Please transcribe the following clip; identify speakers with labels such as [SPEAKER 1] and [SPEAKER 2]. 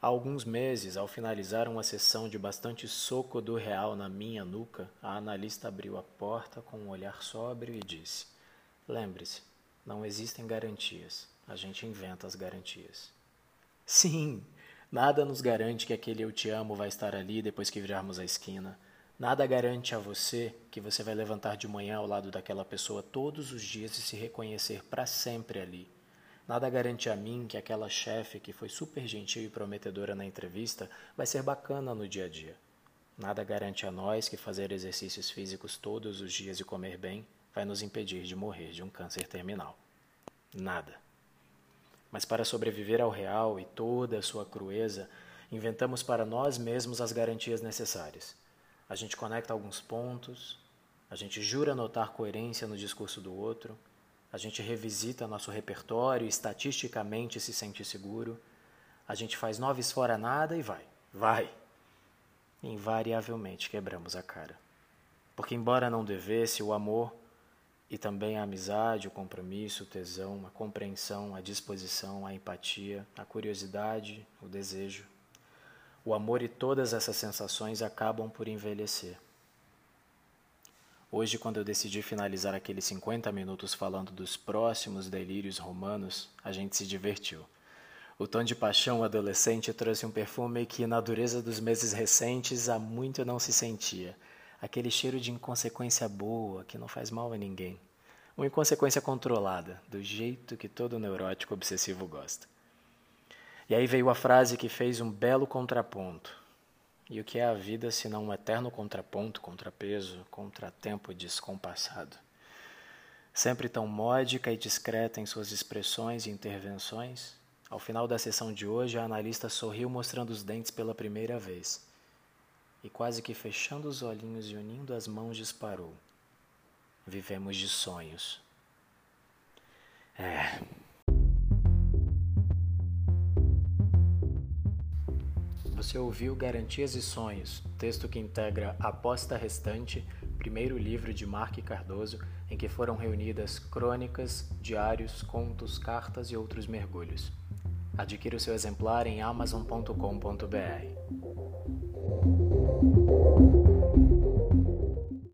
[SPEAKER 1] alguns meses, ao finalizar uma sessão de bastante soco do real na minha nuca, a analista abriu a porta com um olhar sóbrio e disse: Lembre-se, não existem garantias. A gente inventa as garantias. Sim, nada nos garante que aquele eu te amo vai estar ali depois que virarmos a esquina. Nada garante a você que você vai levantar de manhã ao lado daquela pessoa todos os dias e se reconhecer para sempre ali. Nada garante a mim que aquela chefe que foi super gentil e prometedora na entrevista vai ser bacana no dia a dia. Nada garante a nós que fazer exercícios físicos todos os dias e comer bem vai nos impedir de morrer de um câncer terminal. Nada. Mas para sobreviver ao real e toda a sua crueza, inventamos para nós mesmos as garantias necessárias. A gente conecta alguns pontos, a gente jura notar coerência no discurso do outro, a gente revisita nosso repertório estatisticamente se sente seguro. A gente faz noves fora nada e vai, vai. Invariavelmente quebramos a cara. Porque, embora não devesse, o amor e também a amizade, o compromisso, o tesão, a compreensão, a disposição, a empatia, a curiosidade, o desejo. O amor e todas essas sensações acabam por envelhecer. Hoje, quando eu decidi finalizar aqueles 50 minutos falando dos próximos delírios romanos, a gente se divertiu. O tom de paixão adolescente trouxe um perfume que, na dureza dos meses recentes, há muito não se sentia. Aquele cheiro de inconsequência boa que não faz mal a ninguém. Uma inconsequência controlada, do jeito que todo neurótico obsessivo gosta. E aí veio a frase que fez um belo contraponto. E o que é a vida se não um eterno contraponto, contrapeso, contratempo descompassado? Sempre tão módica e discreta em suas expressões e intervenções, ao final da sessão de hoje a analista sorriu mostrando os dentes pela primeira vez. E quase que fechando os olhinhos e unindo as mãos disparou. Vivemos de sonhos. É. Você ouviu Garantias e Sonhos, texto que integra Aposta Restante, primeiro livro de Mark Cardoso, em que foram reunidas crônicas, diários, contos, cartas e outros mergulhos. Adquira o seu exemplar em amazon.com.br.